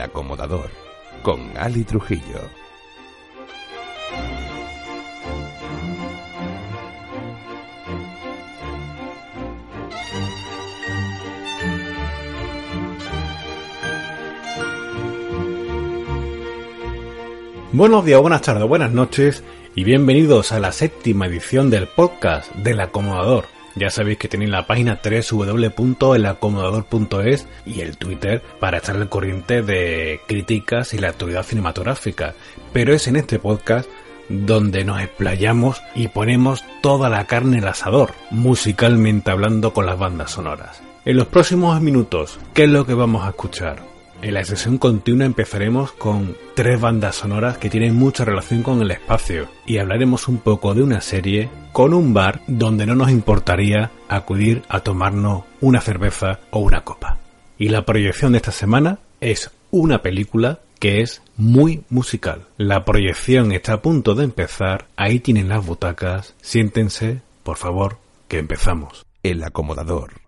Acomodador con Ali Trujillo. Buenos días, buenas tardes, buenas noches y bienvenidos a la séptima edición del podcast del acomodador. Ya sabéis que tenéis la página www.elacomodador.es y el Twitter para estar al corriente de críticas y la actualidad cinematográfica. Pero es en este podcast donde nos explayamos y ponemos toda la carne al asador, musicalmente hablando con las bandas sonoras. En los próximos minutos, ¿qué es lo que vamos a escuchar? En la sesión continua empezaremos con tres bandas sonoras que tienen mucha relación con el espacio y hablaremos un poco de una serie con un bar donde no nos importaría acudir a tomarnos una cerveza o una copa. Y la proyección de esta semana es una película que es muy musical. La proyección está a punto de empezar, ahí tienen las butacas, siéntense, por favor, que empezamos. El acomodador.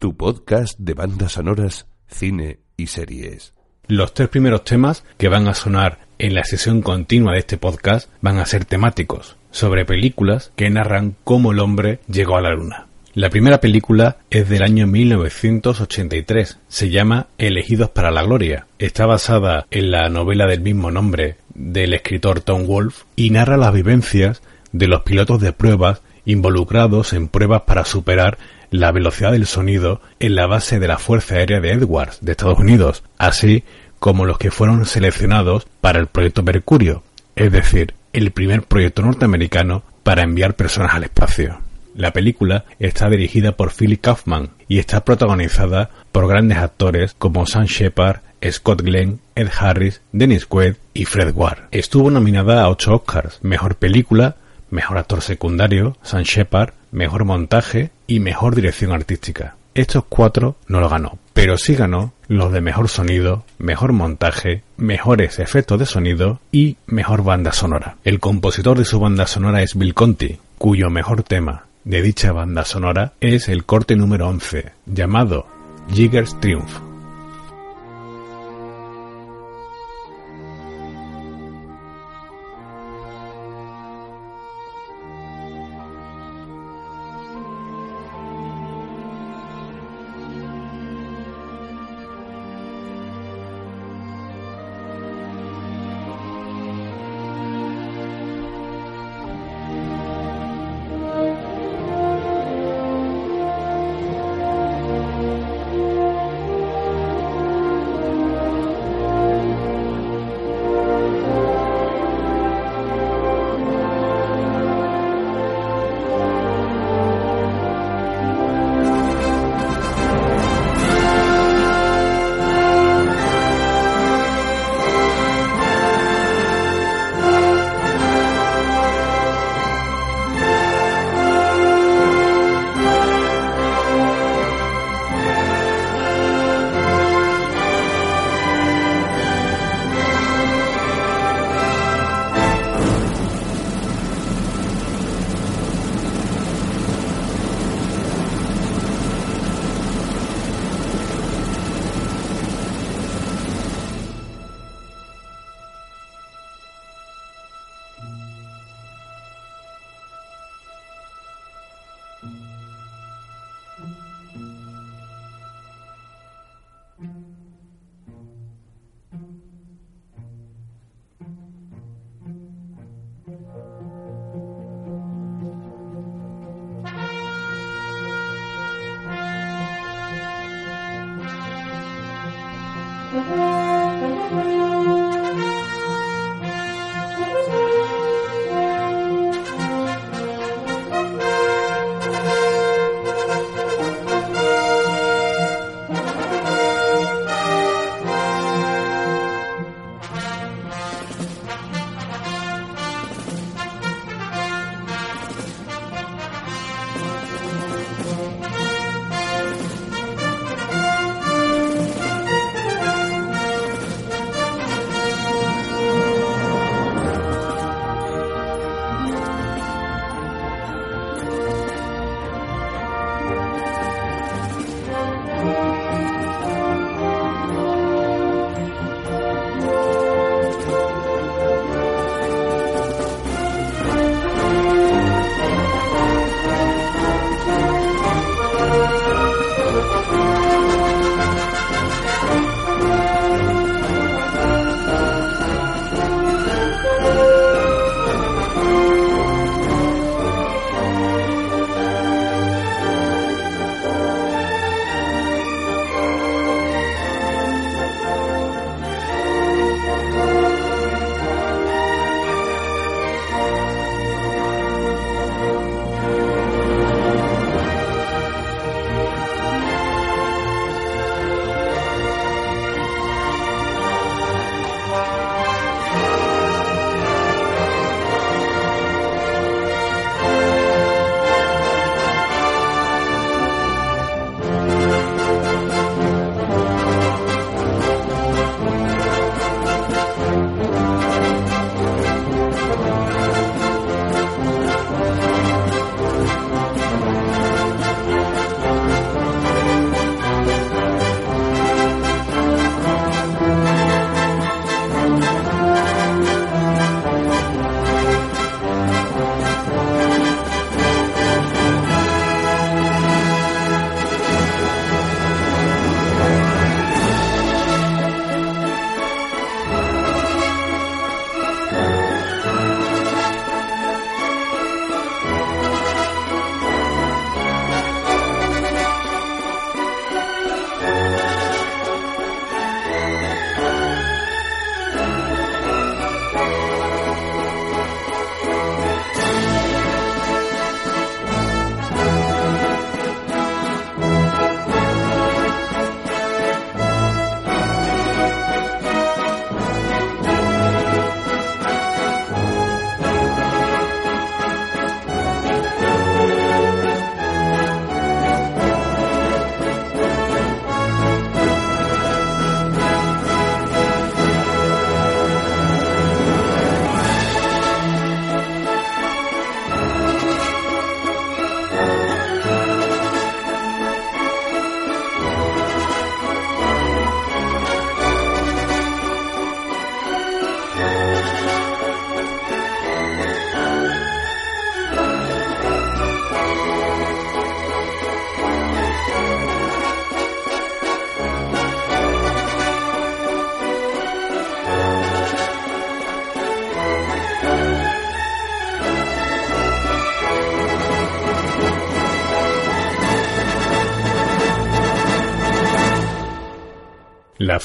Tu podcast de bandas sonoras, cine y series. Los tres primeros temas que van a sonar en la sesión continua de este podcast van a ser temáticos, sobre películas que narran cómo el hombre llegó a la luna. La primera película es del año 1983, se llama Elegidos para la Gloria. Está basada en la novela del mismo nombre del escritor Tom Wolfe y narra las vivencias de los pilotos de pruebas involucrados en pruebas para superar la velocidad del sonido en la base de la Fuerza Aérea de Edwards de Estados Unidos, así como los que fueron seleccionados para el proyecto Mercurio, es decir, el primer proyecto norteamericano para enviar personas al espacio. La película está dirigida por Philip Kaufman y está protagonizada por grandes actores como Sam Shepard, Scott Glenn, Ed Harris, Dennis Quaid y Fred Ward. Estuvo nominada a 8 Oscars, Mejor Película, Mejor Actor Secundario, Sam Shepard, Mejor Montaje y Mejor Dirección Artística. Estos cuatro no lo ganó, pero sí ganó los de Mejor Sonido, Mejor Montaje, Mejores Efectos de Sonido y Mejor Banda Sonora. El compositor de su banda sonora es Bill Conti, cuyo mejor tema de dicha banda sonora es el corte número 11, llamado Jigger's Triumph.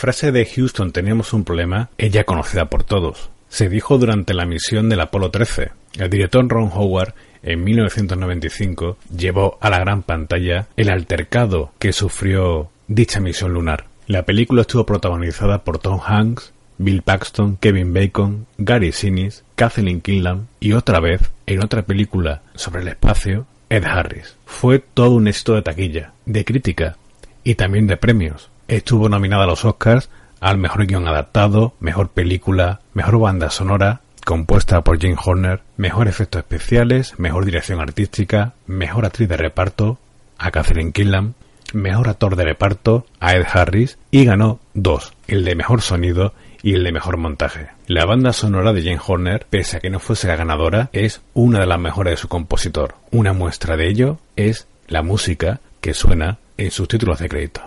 Frase de Houston teníamos un problema es ya conocida por todos. Se dijo durante la misión del Apolo 13. El director Ron Howard en 1995 llevó a la gran pantalla el altercado que sufrió dicha misión lunar. La película estuvo protagonizada por Tom Hanks, Bill Paxton, Kevin Bacon, Gary Sinise, Kathleen Kinlan y otra vez, en otra película sobre el espacio, Ed Harris. Fue todo un éxito de taquilla, de crítica y también de premios. Estuvo nominada a los Oscars al mejor guion adaptado, mejor película, mejor banda sonora, compuesta por Jane Horner, mejor efectos especiales, mejor dirección artística, mejor actriz de reparto, a Catherine Killam, mejor actor de reparto, a Ed Harris, y ganó dos, el de mejor sonido y el de mejor montaje. La banda sonora de Jane Horner, pese a que no fuese la ganadora, es una de las mejores de su compositor. Una muestra de ello es la música que suena en sus títulos de crédito.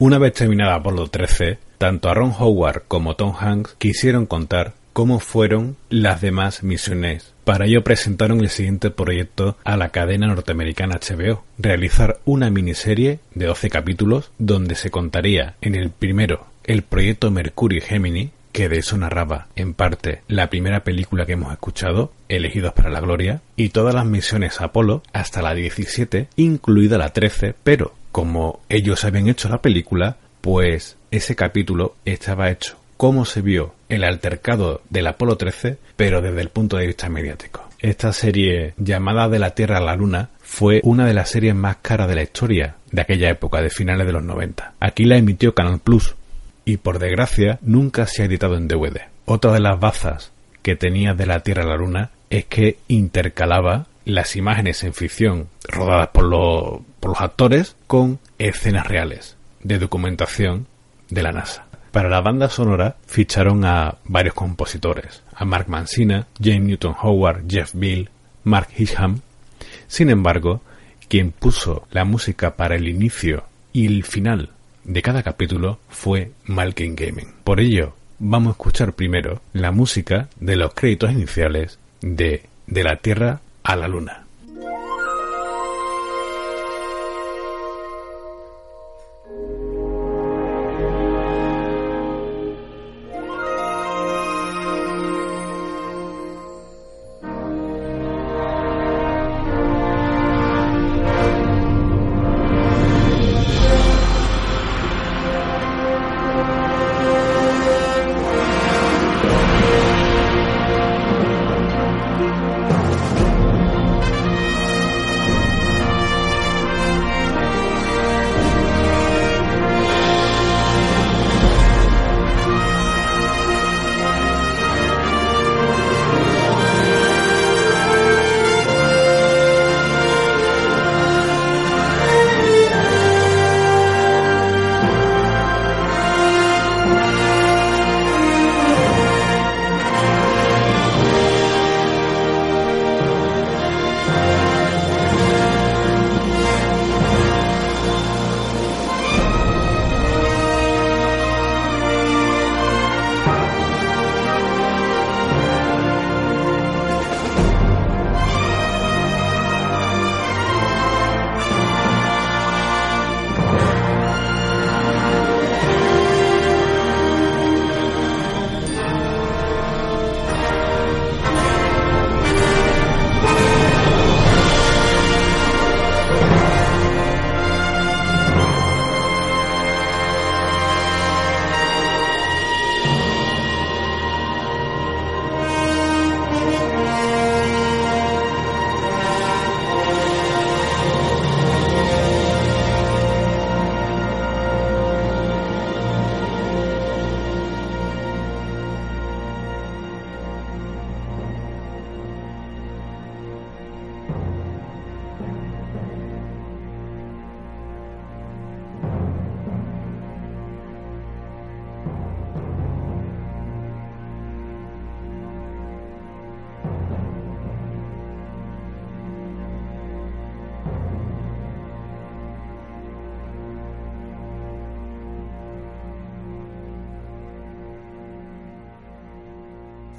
Una vez terminada Apolo 13, tanto Aaron Howard como Tom Hanks quisieron contar cómo fueron las demás misiones. Para ello presentaron el siguiente proyecto a la cadena norteamericana HBO, realizar una miniserie de 12 capítulos donde se contaría en el primero el proyecto Mercury Gemini, que de eso narraba en parte la primera película que hemos escuchado, Elegidos para la Gloria, y todas las misiones Apolo hasta la 17, incluida la 13, pero como ellos habían hecho la película, pues ese capítulo estaba hecho cómo se vio el altercado del Apolo 13, pero desde el punto de vista mediático. Esta serie llamada De la Tierra a la Luna fue una de las series más caras de la historia de aquella época, de finales de los 90. Aquí la emitió Canal Plus y por desgracia nunca se ha editado en DVD. Otra de las bazas que tenía De la Tierra a la Luna es que intercalaba las imágenes en ficción rodadas por los, por los actores con escenas reales de documentación de la NASA. Para la banda sonora ficharon a varios compositores, a Mark Mancina, James Newton Howard, Jeff Bill, Mark Hisham. Sin embargo, quien puso la música para el inicio y el final de cada capítulo fue Malkin Gaming. Por ello, vamos a escuchar primero la música de los créditos iniciales de De la Tierra a la Luna.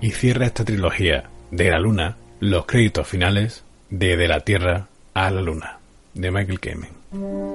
Y cierra esta trilogía de la Luna los créditos finales de De la Tierra a la Luna de Michael Kamen.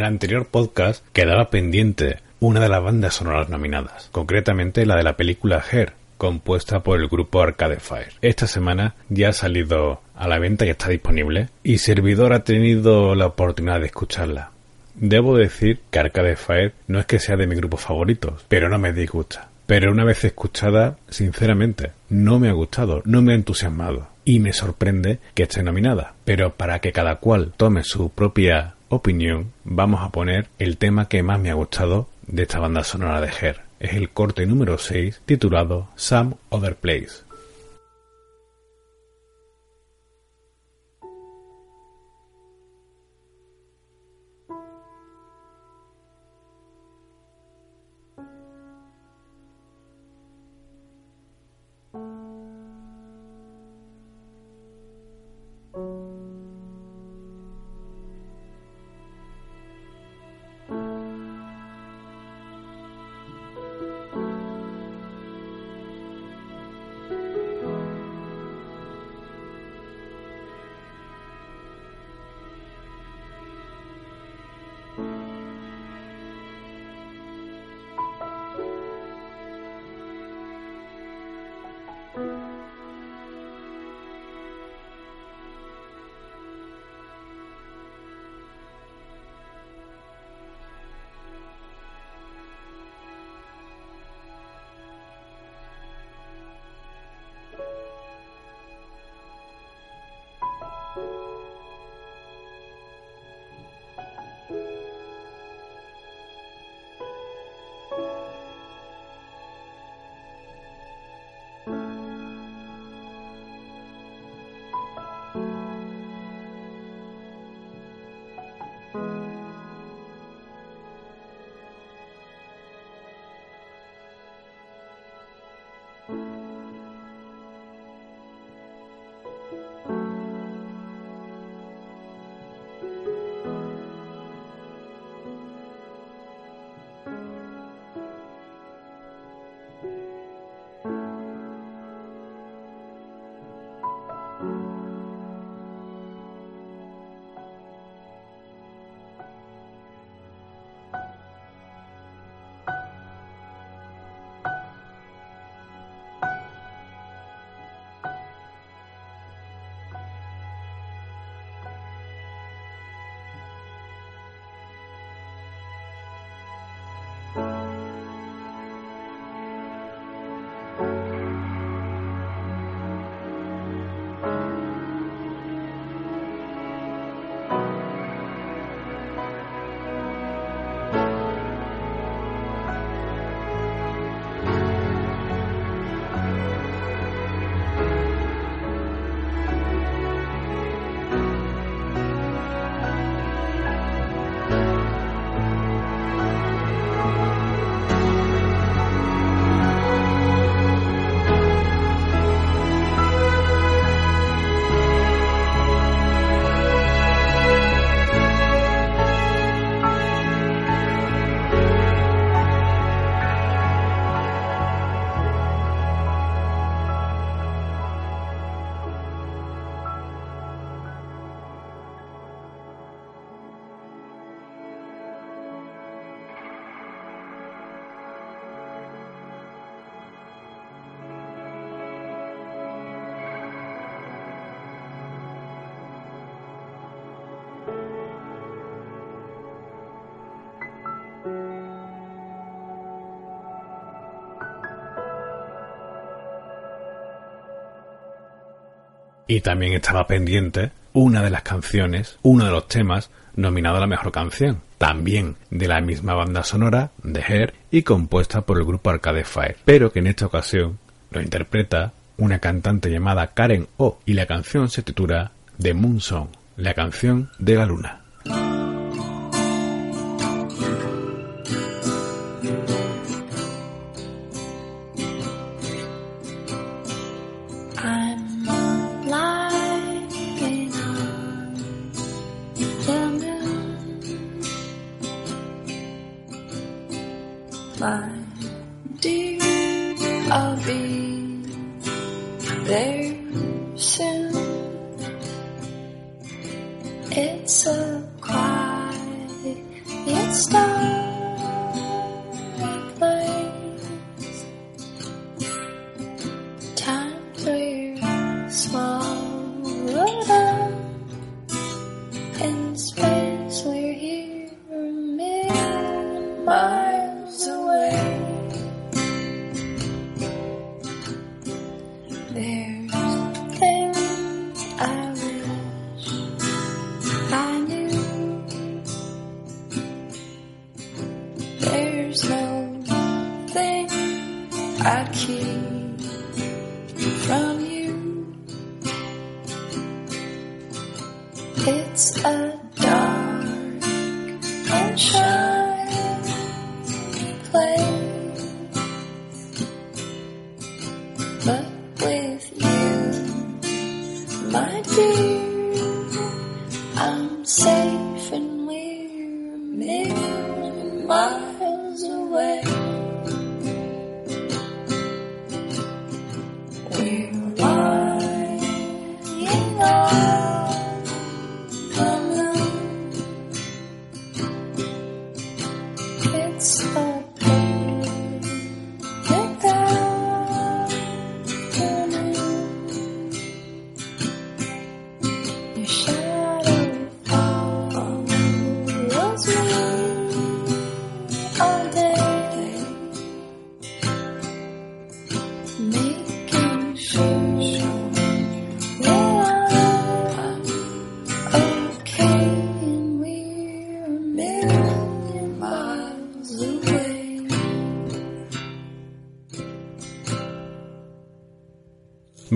El anterior podcast quedaba pendiente una de las bandas sonoras nominadas, concretamente la de la película Her, compuesta por el grupo Arcade Fire. Esta semana ya ha salido a la venta y está disponible, y Servidor ha tenido la oportunidad de escucharla. Debo decir que Arcade Fire no es que sea de mis grupos favoritos, pero no me disgusta. Pero una vez escuchada, sinceramente, no me ha gustado, no me ha entusiasmado. Y me sorprende que esté nominada. Pero para que cada cual tome su propia opinión, vamos a poner el tema que más me ha gustado de esta banda sonora de Her. Es el corte número 6 titulado Some Other Place. Y también estaba pendiente una de las canciones, uno de los temas nominado a la mejor canción, también de la misma banda sonora, de Hair, y compuesta por el grupo Arcade Fire, pero que en esta ocasión lo interpreta una cantante llamada Karen O, y la canción se titula The Moon Song, la canción de la luna.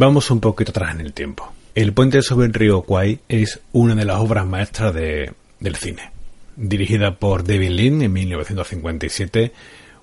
Vamos un poquito atrás en el tiempo. El puente sobre el río Kwai es una de las obras maestras de- del cine. Dirigida por David Lean en 1957,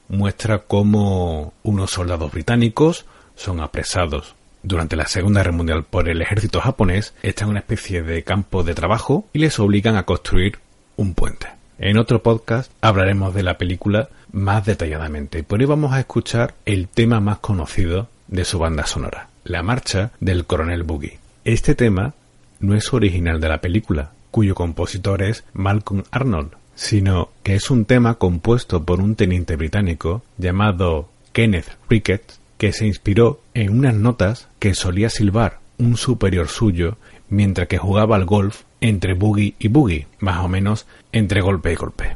muestra cómo unos soldados británicos son apresados durante la Segunda Guerra Mundial por el ejército japonés, están en una especie de campo de trabajo y les obligan a construir un puente. En otro podcast hablaremos de la película más detalladamente. Por hoy vamos a escuchar el tema más conocido de su banda sonora, la marcha del coronel Boogie. Este tema no es original de la película, cuyo compositor es Malcolm Arnold, sino que es un tema compuesto por un teniente británico llamado Kenneth Ricketts, que se inspiró en unas notas que solía silbar un superior suyo mientras que jugaba al golf entre boogie y boogie, más o menos entre golpe y golpe.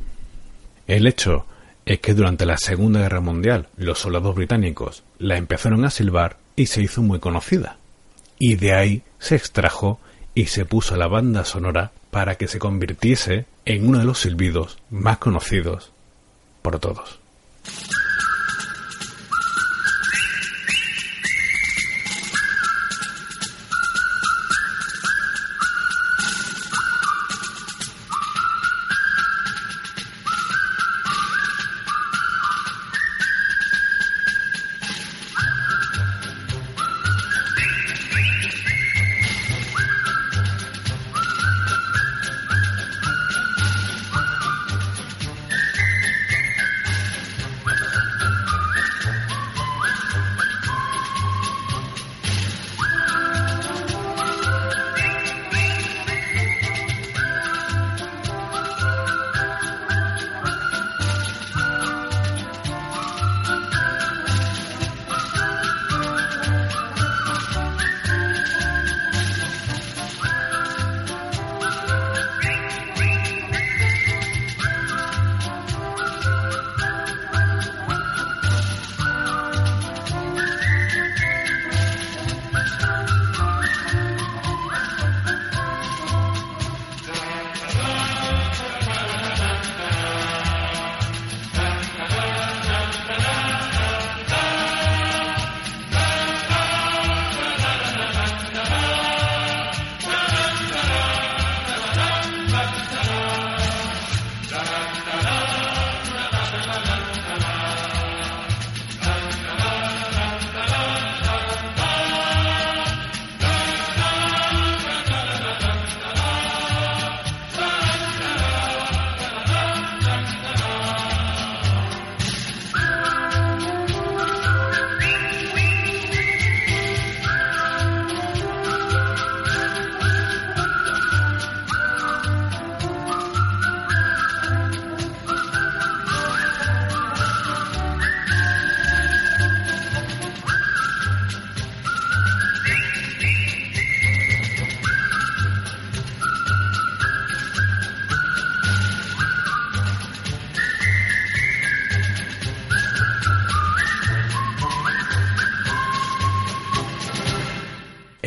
El hecho es que durante la Segunda Guerra Mundial los soldados británicos la empezaron a silbar y se hizo muy conocida. Y de ahí se extrajo y se puso la banda sonora para que se convirtiese en uno de los silbidos más conocidos por todos.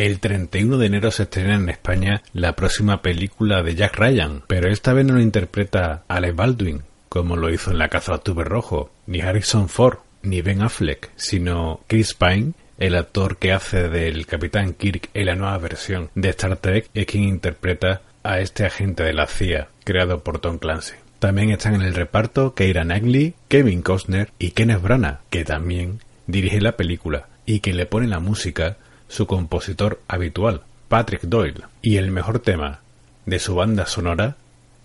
El 31 de enero se estrena en España la próxima película de Jack Ryan, pero esta vez no lo interpreta Alec Baldwin, como lo hizo en La caza de octubre rojo, ni Harrison Ford, ni Ben Affleck, sino Chris Pine, el actor que hace del Capitán Kirk en la nueva versión de Star Trek, es quien interpreta a este agente de la CIA, creado por Tom Clancy. También están en el reparto Keira Knightley, Kevin Costner y Kenneth Branagh, que también dirige la película y que le pone la música su compositor habitual, Patrick Doyle. Y el mejor tema de su banda sonora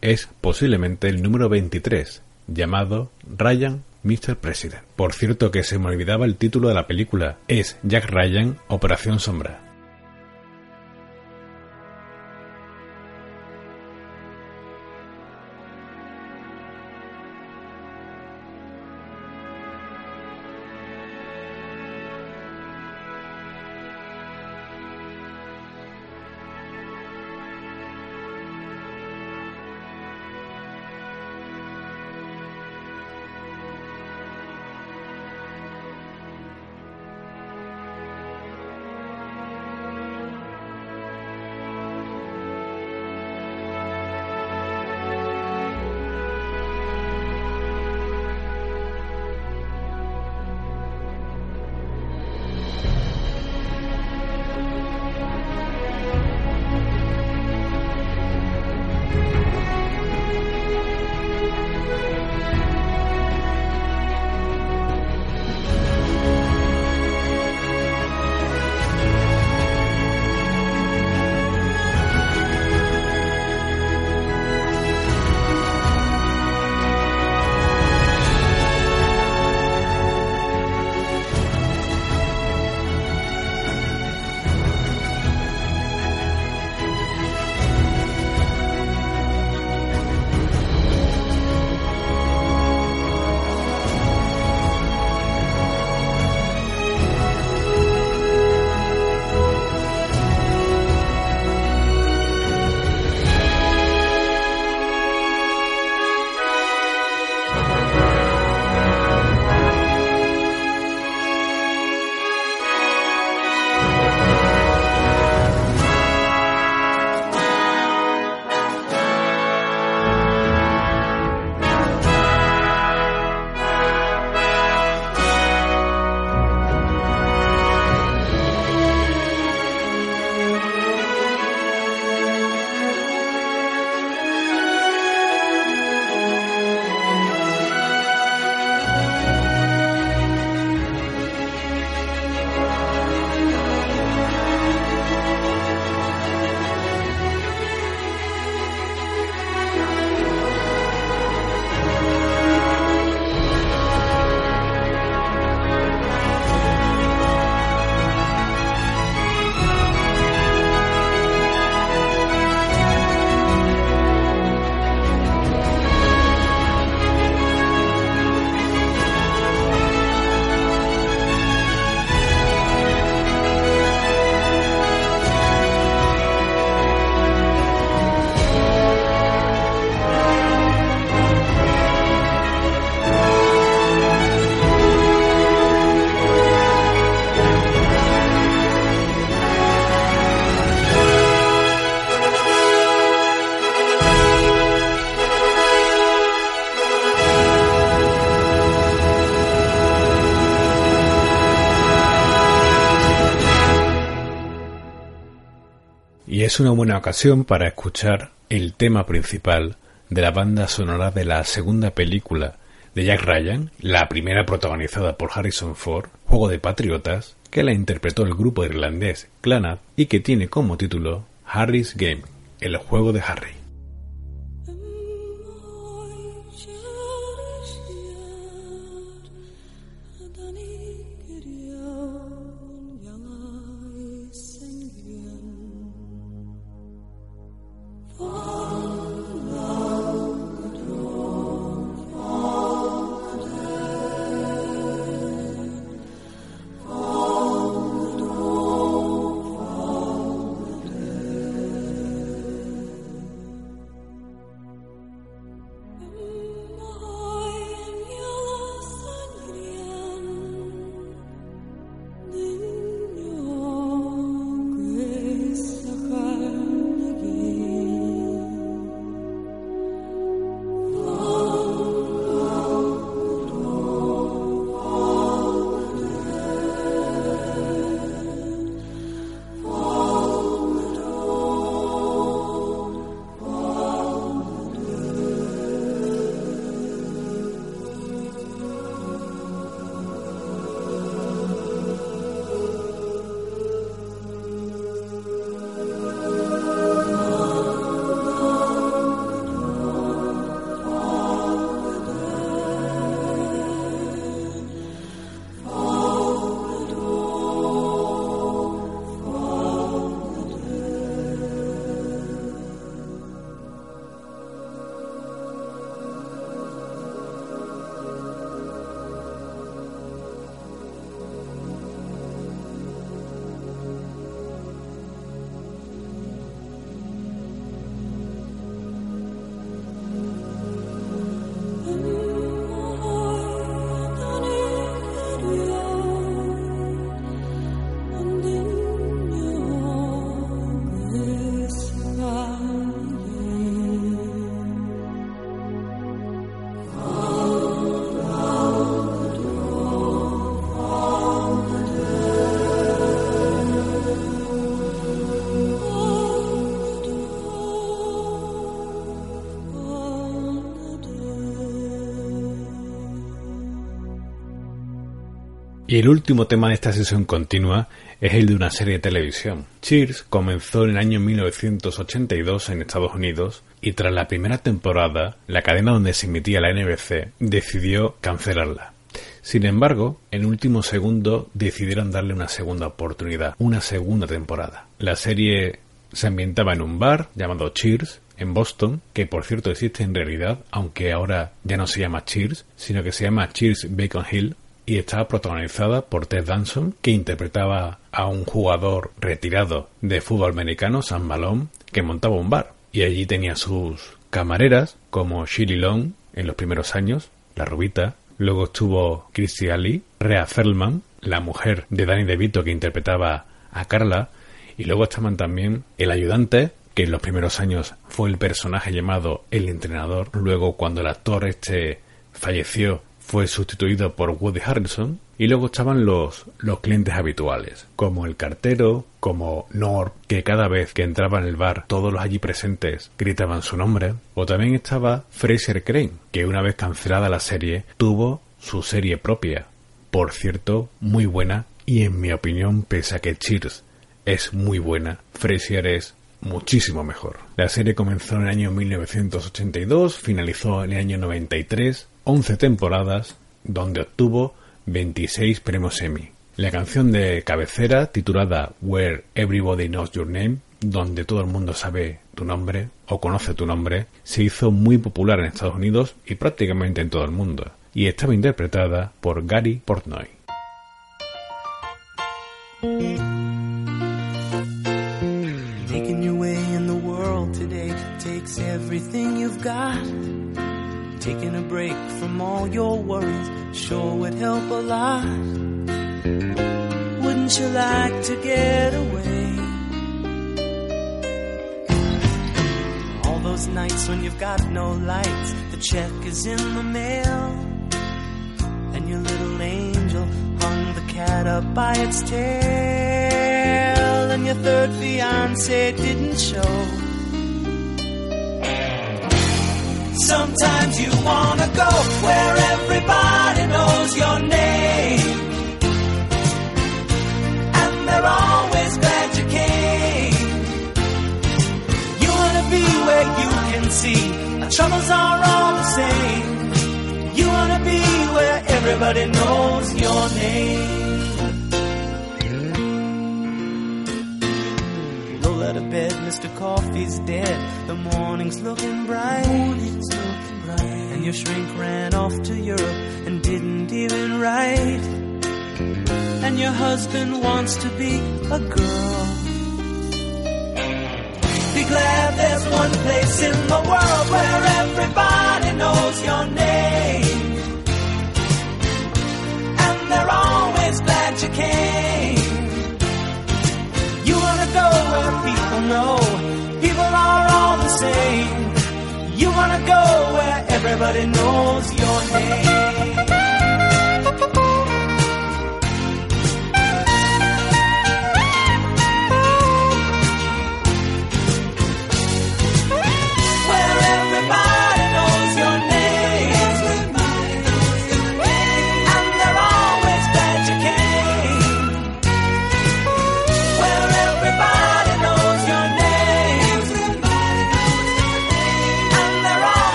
es posiblemente el número 23, llamado Ryan Mr. President. Por cierto que se me olvidaba el título de la película, es Jack Ryan Operación Sombra. Y es una buena ocasión para escuchar el tema principal de la banda sonora de la segunda película de Jack Ryan, la primera protagonizada por Harrison Ford, Juego de Patriotas, que la interpretó el grupo irlandés Clannad y que tiene como título Harry's Game, el juego de Harry. Y el último tema de esta sesión continua es el de una serie de televisión. Cheers comenzó en el año 1982 en Estados Unidos y tras la primera temporada, la cadena donde se emitía la NBC decidió cancelarla. Sin embargo, en último segundo decidieron darle una segunda oportunidad, una segunda temporada. La serie se ambientaba en un bar llamado Cheers en Boston, que por cierto existe en realidad, aunque ahora ya no se llama Cheers, sino que se llama Cheers Bacon Hill, y estaba protagonizada por Ted Danson, que interpretaba a un jugador retirado de fútbol americano, Sam Malone, que montaba un bar. Y allí tenía sus camareras, como Shirley Long en los primeros años, la rubita. Luego estuvo Christy Ali, Rhea Feldman, la mujer de Danny DeVito que interpretaba a Carla. Y luego estaban también el ayudante, que en los primeros años fue el personaje llamado el entrenador. Luego, cuando el actor este falleció, fue sustituido por Woody Harrelson. Y luego estaban los, los clientes habituales, como el cartero, como Norm, que cada vez que entraba en el bar todos los allí presentes gritaban su nombre. O también estaba Fraser Crane, que una vez cancelada la serie tuvo su serie propia. Por cierto, muy buena y en mi opinión, pese a que Cheers es muy buena, Frasier es muchísimo mejor. La serie comenzó en el año 1982, finalizó en el año 93, 11 temporadas, donde obtuvo 26 premios Emmy. La canción de cabecera, titulada Where Everybody Knows Your Name, donde todo el mundo sabe tu nombre o conoce tu nombre, se hizo muy popular en Estados Unidos y prácticamente en todo el mundo, y estaba interpretada por Gary Portnoy. Break from all your worries sure would help a lot. Wouldn't you like to get away? All those nights when you've got no lights, the check is in the mail. And your little angel hung the cat up by its tail. And your third fiance didn't show. Sometimes you wanna go where everybody knows your name. And they're always glad you came. You wanna be where you can see our troubles are all the same. You wanna be where everybody knows your name. Coffee's dead. The morning's looking bright. Morning's looking bright. And your shrink ran off to Europe and didn't even write. And your husband wants to be a girl. Be glad there's one place in the world where everybody knows your name. And they're always glad you came. You wanna go where people know You wanna go where everybody knows your name.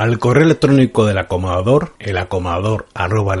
Al correo electrónico del acomodador, el acomodador arroba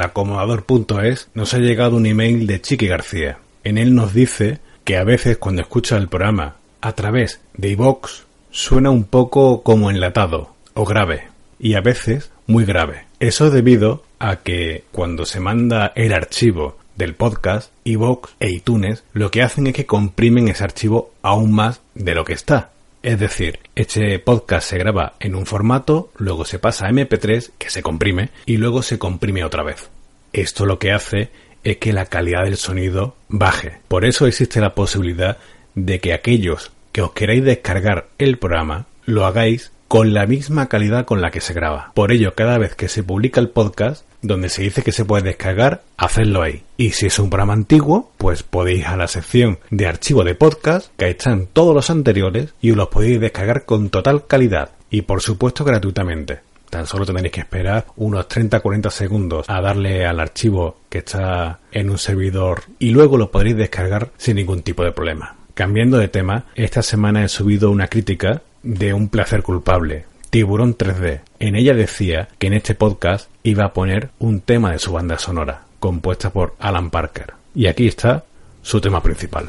nos ha llegado un email de Chiqui García. En él nos dice que a veces cuando escucha el programa a través de iVox suena un poco como enlatado o grave y a veces muy grave. Eso es debido a que cuando se manda el archivo del podcast, iVox e iTunes lo que hacen es que comprimen ese archivo aún más de lo que está. Es decir, este podcast se graba en un formato, luego se pasa a MP3, que se comprime, y luego se comprime otra vez. Esto lo que hace es que la calidad del sonido baje. Por eso existe la posibilidad de que aquellos que os queráis descargar el programa lo hagáis con la misma calidad con la que se graba. Por ello, cada vez que se publica el podcast, donde se dice que se puede descargar, hacedlo ahí. Y si es un programa antiguo, pues podéis a la sección de archivo de podcast, que están todos los anteriores y os los podéis descargar con total calidad y por supuesto gratuitamente. Tan solo tendréis que esperar unos 30-40 segundos a darle al archivo que está en un servidor y luego lo podréis descargar sin ningún tipo de problema. Cambiando de tema, esta semana he subido una crítica de un placer culpable, Tiburón 3D. En ella decía que en este podcast iba a poner un tema de su banda sonora, compuesta por Alan Parker. Y aquí está su tema principal.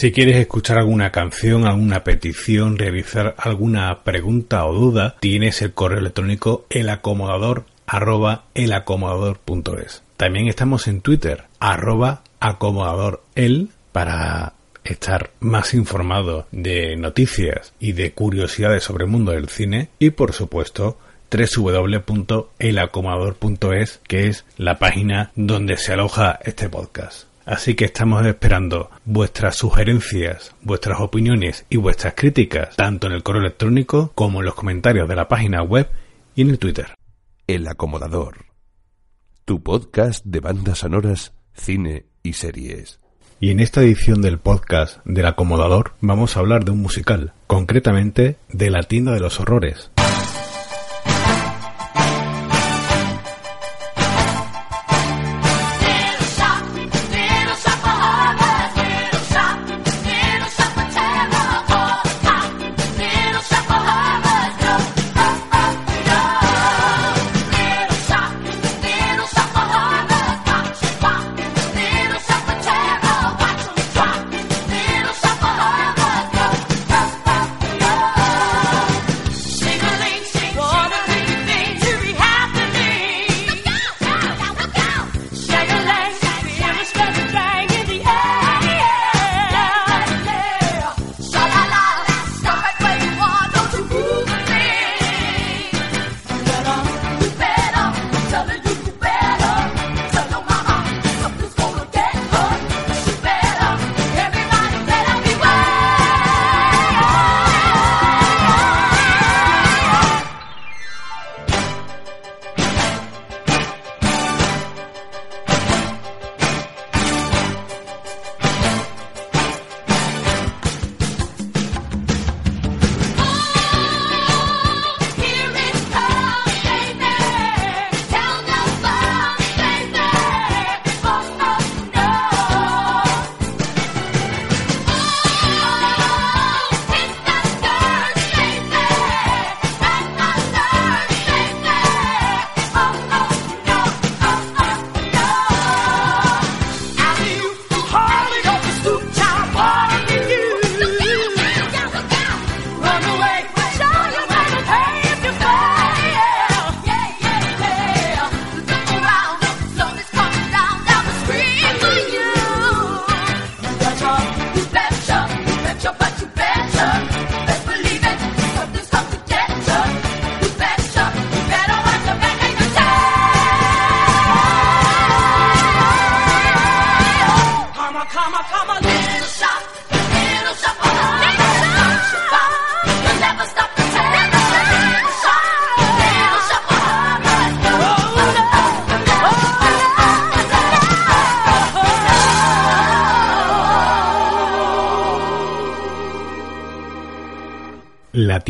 Si quieres escuchar alguna canción, alguna petición, realizar alguna pregunta o duda, tienes el correo electrónico elacomodador arroba elacomodador.es. También estamos en Twitter, arroba acomodadorel, para estar más informado de noticias y de curiosidades sobre el mundo del cine y por supuesto www.elacomodador.es que es la página donde se aloja este podcast. Así que estamos esperando vuestras sugerencias, vuestras opiniones y vuestras críticas, tanto en el correo electrónico como en los comentarios de la página web y en el Twitter. El Acomodador. Tu podcast de bandas sonoras, cine y series. Y en esta edición del podcast del acomodador vamos a hablar de un musical, concretamente de La tienda de los horrores.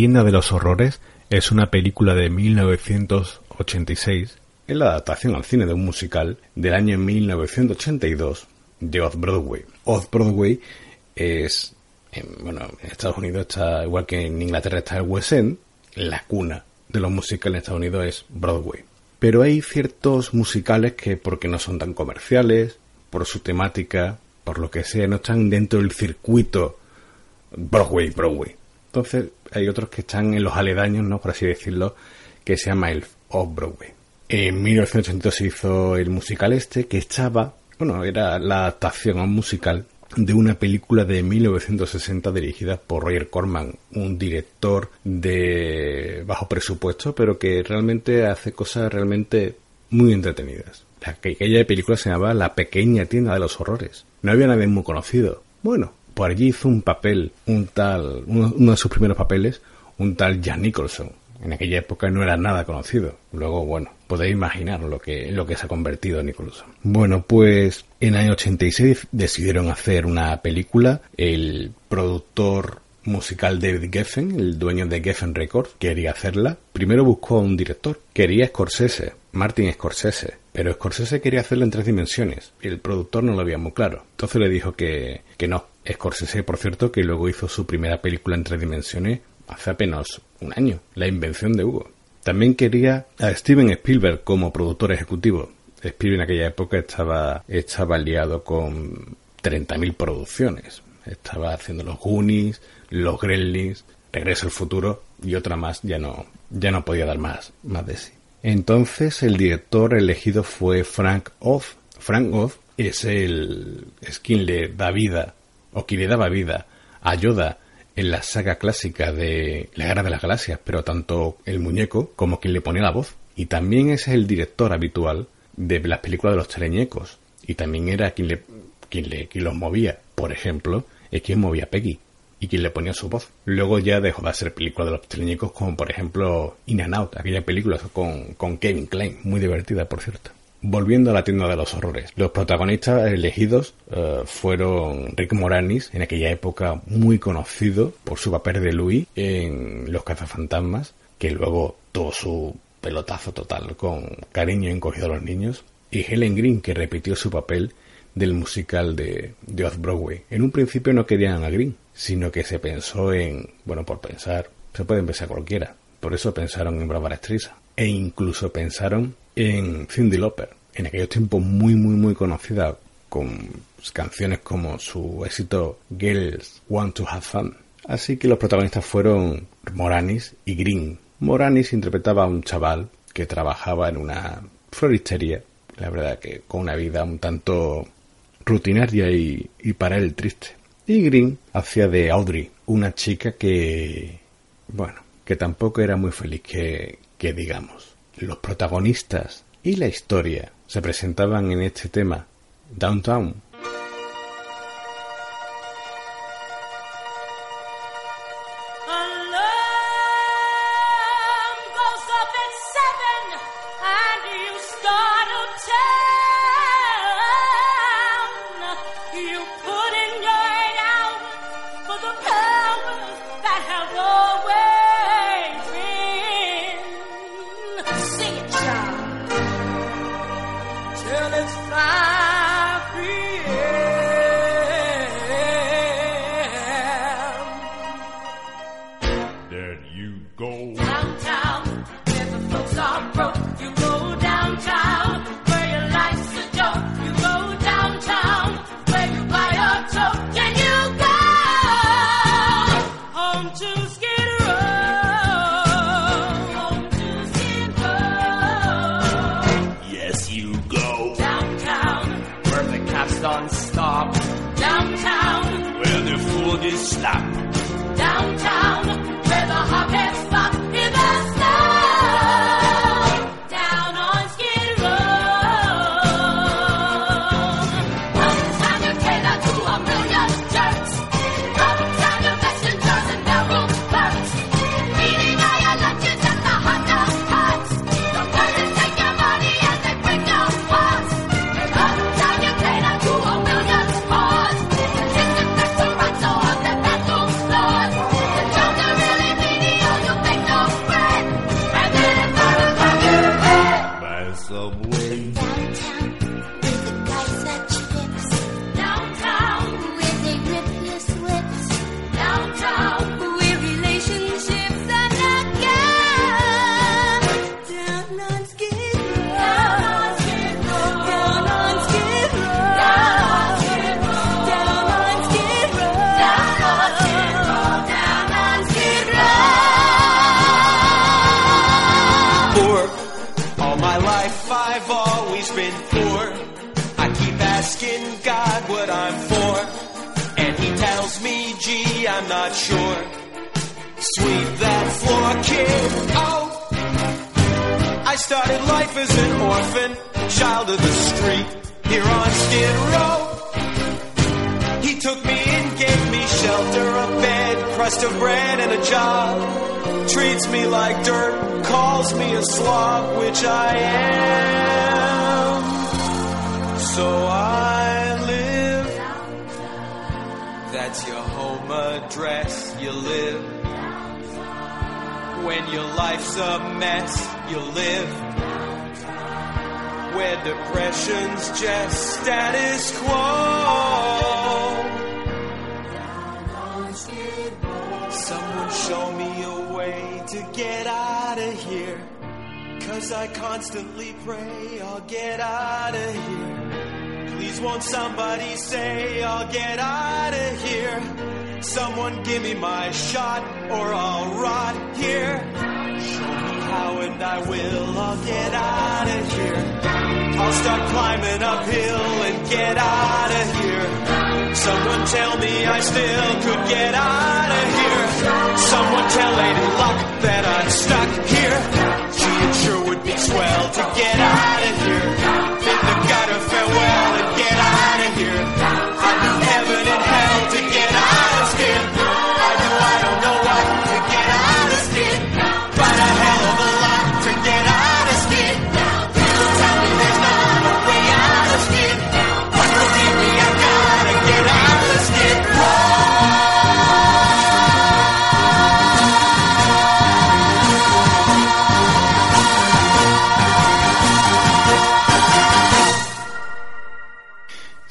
Tienda de los horrores es una película de 1986, es la adaptación al cine de un musical del año 1982 de Off-Broadway. Off-Broadway es, en, bueno, en Estados Unidos está, igual que en Inglaterra está el West End, la cuna de los musicales en Estados Unidos es Broadway. Pero hay ciertos musicales que, porque no son tan comerciales, por su temática, por lo que sea, no están dentro del circuito Broadway, Broadway. Entonces hay otros que están en los aledaños, ¿no? Por así decirlo, que se llama el Off-Broadway. En 1982 se hizo el musical este, que estaba, bueno, era la adaptación a un musical de una película de 1960 dirigida por Roger Corman, un director de bajo presupuesto, pero que realmente hace cosas realmente muy entretenidas. La que aquella película se llamaba La pequeña tienda de los horrores. No había nadie muy conocido. Bueno, por allí hizo un papel, un tal, uno, de sus primeros papeles, un tal Jan Nicholson. En aquella época no era nada conocido. Luego, bueno, podéis imaginar lo que, lo que se ha convertido Nicholson. Bueno, pues en el año 86 decidieron hacer una película. El productor musical David Geffen, el dueño de Geffen Records, quería hacerla. Primero buscó a un director. Quería Scorsese, Martin Scorsese. Pero Scorsese quería hacerla en tres dimensiones. Y el productor no lo veía muy claro. Entonces le dijo que, que no. Scorsese, por cierto, que luego hizo su primera película en tres dimensiones hace apenas un año, La invención de Hugo. También quería a Steven Spielberg como productor ejecutivo. Spielberg en aquella época estaba, estaba liado con 30.000 producciones. Estaba haciendo los Goonies, los Gremlins, Regreso al futuro y otra más. Ya no, ya no podía dar más, más de sí. Entonces el director elegido fue Frank Oz. Frank Oz es el, es quien le da vida, o quien le daba vida a Yoda en la saga clásica de La Guerra de las Galaxias, pero tanto el muñeco como quien le ponía la voz. Y también es el director habitual de las películas de los teleñecos. Y también era quien le, quien le, los movía. Por ejemplo, es quien movía a Peggy y quien le ponía su voz. Luego ya dejó de hacer películas de los teleñecos como por ejemplo In and Out, aquella película con, con Kevin Klein, muy divertida por cierto. Volviendo a la tienda de los horrores, los protagonistas elegidos eh, fueron Rick Moranis, en aquella época muy conocido por su papel de Louis en Los cazafantasmas, que luego tuvo su pelotazo total con Cariño encogido a los niños, y Helen Green, que repitió su papel del musical de, de Off-Broadway. En un principio no querían a Green, sino que se pensó en, bueno, por pensar, se puede pensar cualquiera, por eso pensaron en Barbara Streisand, e incluso pensaron en Cindy Lauper, en aquellos tiempos muy muy muy conocida con canciones como su éxito Girls Want to Have Fun. Así que los protagonistas fueron Moranis y Green. Moranis interpretaba a un chaval que trabajaba en una floristería, la verdad que con una vida un tanto rutinaria y, y para él triste. Y Green hacía de Audrey, una chica que, bueno, que tampoco era muy feliz que, que digamos. Los protagonistas y la historia se presentaban en este tema, Downtown. subway. Downtown. Not sure. Sweep that floor, kid. Oh, I started life as an orphan, child of the street, here on Skid Row. He took me in, gave me shelter, a bed, crust of bread, and a job. Treats me like dirt, calls me a slob, which I am. So I live. That's your address, you live. When your life's a mess, you live. Where depression's just status quo. Someone show me a way to get out of here. Cause I constantly pray I'll get out of here. Please won't somebody say I'll get out of here. Someone give me my shot or I'll rot here. Show me how and I will. I'll get out of here. I'll start climbing uphill and get out of here. Someone tell me I still could get out of here. Someone tell Lady Luck that I'm stuck here. Gee, it sure would be swell to get out of here. Bid the gutter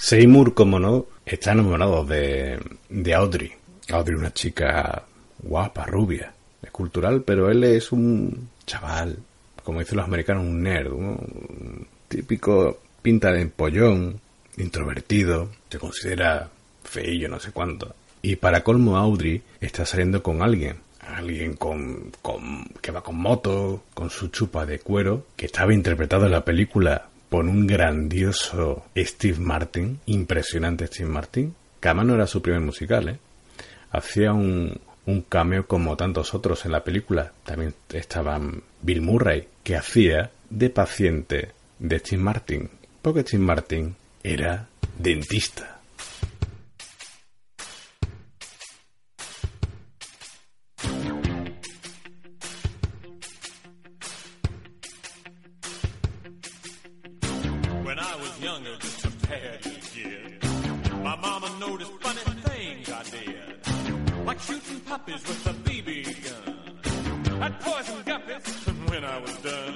Seymour, como no, está enamorado de, de Audrey. Audrey, una chica guapa, rubia, es cultural, pero él es un chaval, como dicen los americanos, un nerd, típico pinta de empollón, introvertido, se considera feillo, no sé cuánto. Y para colmo, Audrey está saliendo con alguien, alguien con, con que va con moto, con su chupa de cuero, que estaba interpretado en la película por un grandioso Steve Martin, impresionante Steve Martin, que además no era su primer musical, ¿eh? Hacía un, un cameo como tantos otros en la película. También estaban Bill Murray, que hacía de paciente de Steve Martin, porque Steve Martin era dentista. Puppies with a BB gun. I'd poison guppies, and when I was done,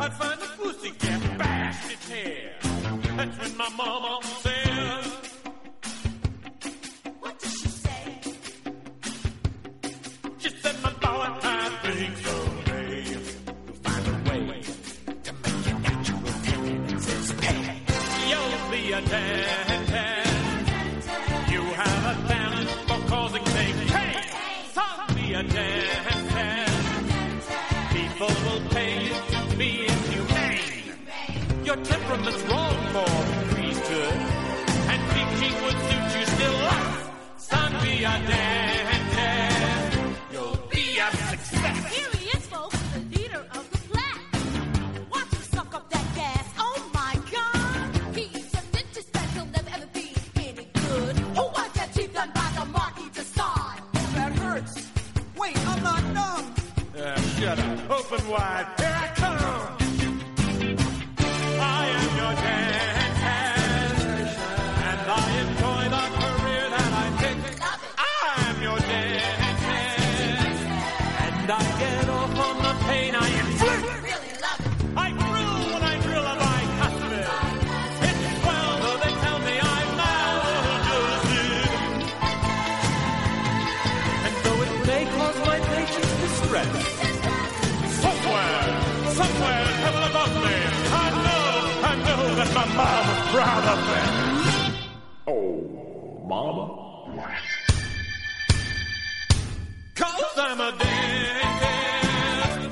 I'd find a pussycat bashed its head. That's when my mama Oh, mama.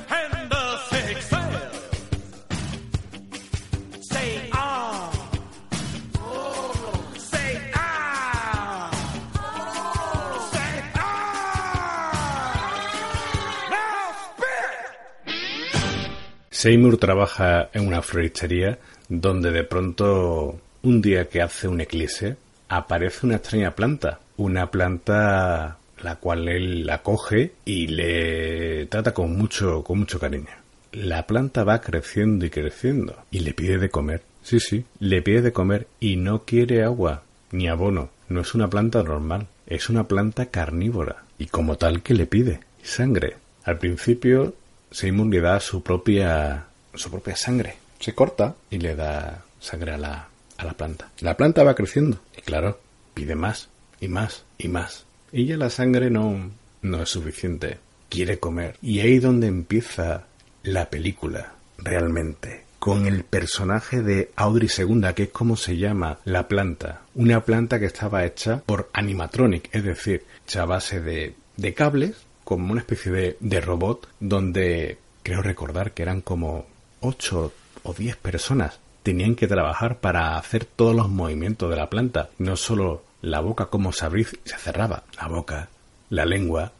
And. Say ah. Say ah. Say ah. Seymour trabaja en una floristería donde de pronto, un día que hace un eclipse, aparece una extraña planta. Una planta la cual él la coge y le trata con mucho, con mucho cariño. La planta va creciendo y creciendo y le pide de comer. Sí, sí, le pide de comer y no quiere agua ni abono. No es una planta normal, es una planta carnívora y como tal que le pide sangre. Al principio Seymour le da su propia su propia sangre. Se corta y le da sangre a la, a la planta. La planta va creciendo y claro, pide más y más y más. Y ya la sangre no, no es suficiente. Quiere comer. Y ahí donde empieza la película, realmente. Con el personaje de Audrey II, que es como se llama la planta. Una planta que estaba hecha por animatronic, es decir, hecha a base de, de cables, como una especie de, de robot, donde creo recordar que eran como 8 o 10 personas tenían que trabajar para hacer todos los movimientos de la planta, no solo la boca como se abría y se cerraba, la boca, la lengua,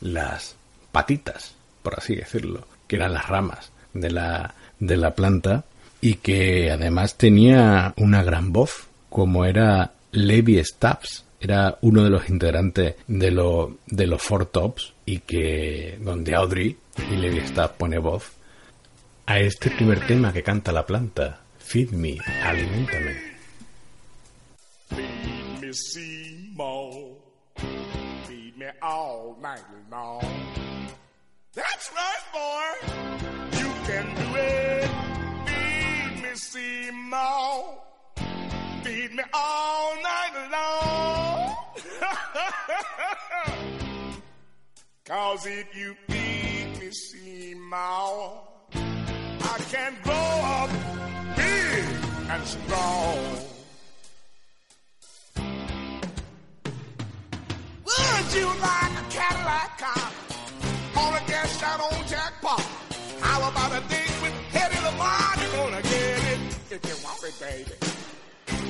las patitas, por así decirlo, que eran las ramas de la, de la planta y que además tenía una gran voz, como era Levi Stubbs, era uno de los integrantes de, lo, de los Four Tops y que donde Audrey y Levi Stubbs pone voz a este primer tema que canta la planta, Feed Me, alimentame. Feed me Seymour. Feed me all night long. That's right, boy. You can do it. Feed me Seymour. Feed me all night long. Cause if you feed me Seymour, I can grow up big and strong. Would you like a Cadillac car or a gas shot on jackpot? How about a date with Hedy Lamar? You're gonna get it if you want it, baby.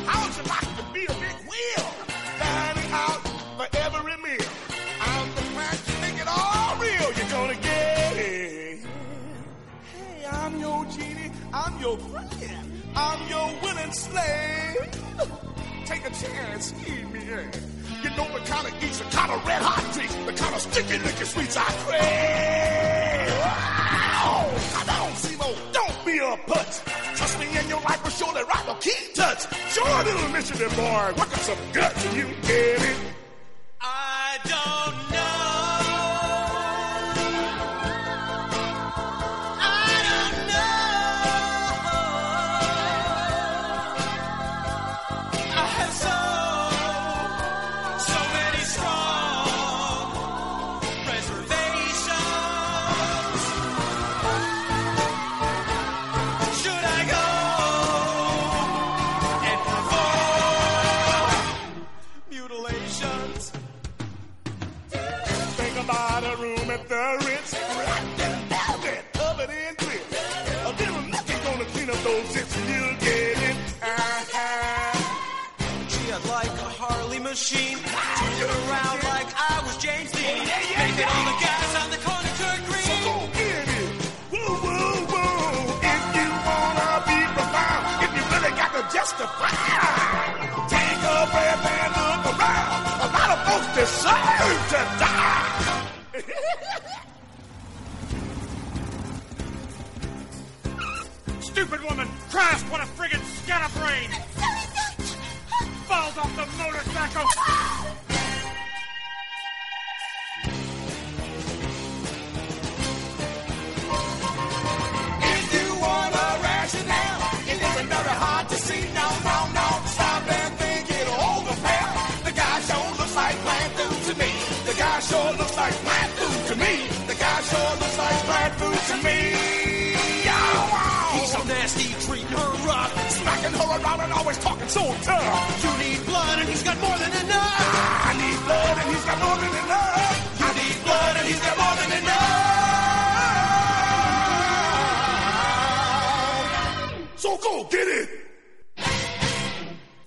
How would you like to be a big wheel, dining out for every meal? Your friend. I'm your willing slave. Take a chance, feed me in. You know the kind of geese, the kind of red hot treats, the kind of sticky licky sweets I crave. Wow! Come on, Simo, don't be a putz. Trust me, and your life will surely rock a key touch. Sure, little Michigan boy, work up some guts and you get it. I don't machine. Turn it around like I was James Dean. On the gas on the corner, Kurt So go get it. Woo, woo, woo. If you wanna be profound, if you really got to justify, take a breath and look around. A lot of folks deserve to die. Stupid woman! Christ, what a friggin'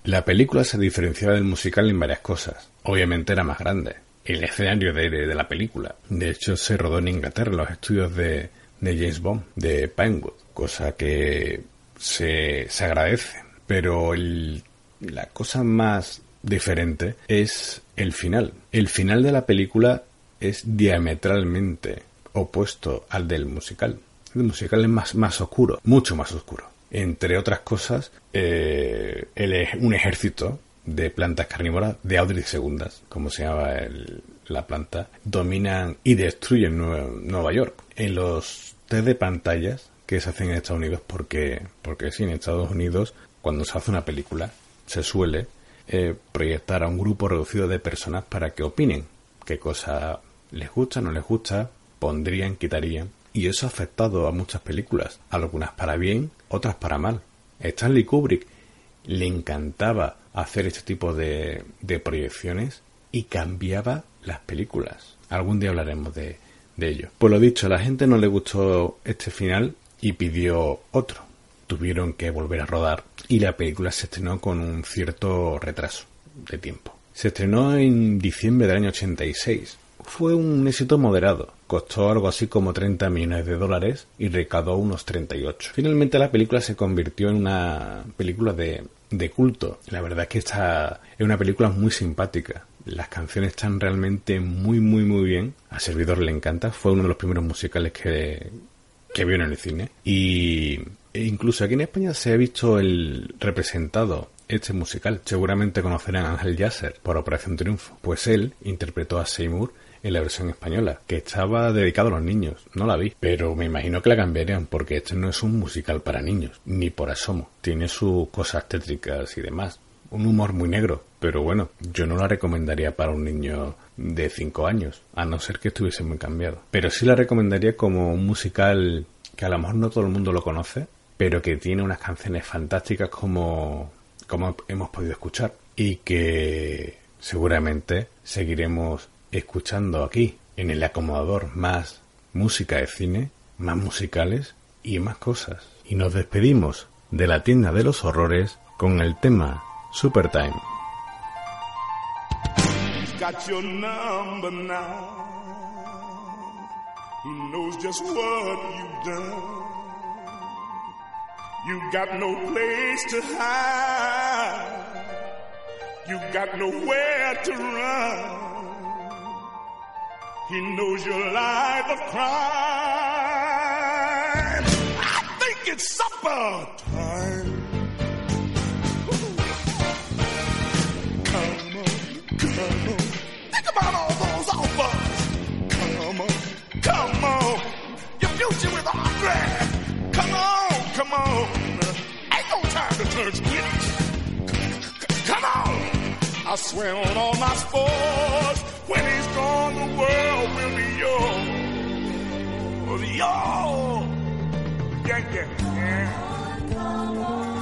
La película se diferenciaba del musical en varias cosas. Obviamente era más grande. El escenario de, de- la película. De hecho, se rodó en Inglaterra, los estudios de, de James Bond, de Pinewood. cosa que se, se agradece. Pero la cosa más diferente es el final. El final de la película es diametralmente opuesto al del musical. El musical es más, más oscuro, mucho más oscuro. Entre otras cosas, eh, el un ejército de plantas carnívoras de Audrey segundas, como se llama el- la planta, dominan y destruyen Nue- Nueva York. En los test de pantallas que se hacen en Estados Unidos, porque, porque sí, en Estados Unidos, cuando se hace una película, se suele eh, proyectar a un grupo reducido de personas para que opinen qué cosa les gusta, no les gusta, pondrían, quitarían. Y eso ha afectado a muchas películas, algunas para bien, otras para mal. Stanley Kubrick le encantaba hacer este tipo de, proyecciones y cambiaba las películas. Algún día hablaremos de, de ello. Pues lo dicho, a la gente no le gustó este final y pidió otro. Tuvieron que volver a rodar y la película se estrenó con un cierto retraso de tiempo. Se estrenó en diciembre del año 86. Fue un éxito moderado. Costó algo así como 30 millones de dólares y recaudó unos 38. Finalmente la película se convirtió en una película de, de culto. La verdad es que esta es una película muy simpática. Las canciones están realmente muy, muy, muy bien. A Servidor le encanta. Fue uno de los primeros musicales que, que vio en el cine. Y e incluso aquí en España se ha visto el representado este musical. Seguramente conocerán a Ángel Yasser por Operación Triunfo. Pues él interpretó a Seymour en la versión española, que estaba dedicado a los niños. No la vi, pero me imagino que la cambiarían porque este no es un musical para niños, ni por asomo. Tiene sus cosas tétricas y demás. Un humor muy negro, pero bueno, yo no la recomendaría para un niño de 5 años, a no ser que estuviese muy cambiado. Pero sí la recomendaría como un musical que a lo mejor no todo el mundo lo conoce, pero que tiene unas canciones fantásticas como, como hemos podido escuchar y que seguramente seguiremos escuchando aquí en el acomodador más música de cine, más musicales y más cosas. Y nos despedimos de la tienda de los horrores con el tema Super Time. Got your number now. He knows just what you've done. Got no place to hide. You've got nowhere to run. He knows your life of crime. I think it's supper time. Come on, come on. Think about all those offers. Come on, come on. Your future with Andre. Come on, come on. Ain't no time to turn squints. Come on. I swear on all my scores. When he's gone, the world will be yours. Yours. Yeah, yeah, yeah.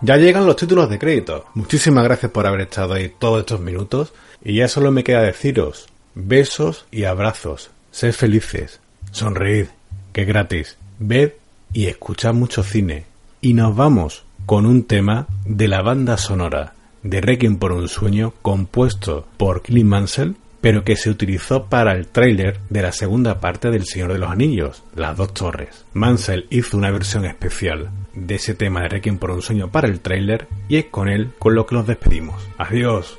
Ya llegan los títulos de crédito. Muchísimas gracias por haber estado ahí todos estos minutos. Y ya solo me queda deciros besos y abrazos. Sed felices. Sonreíd, que es gratis. Ved y escuchad mucho cine. Y nos vamos con un tema de la banda sonora de Requiem por un sueño compuesto por Clint Mansell, pero que se utilizó para el tráiler de la segunda parte del Señor de los Anillos, Las dos torres. Mansell hizo una versión especial de ese tema de Requiem por un sueño para el tráiler y es con él con lo que nos despedimos. Adiós.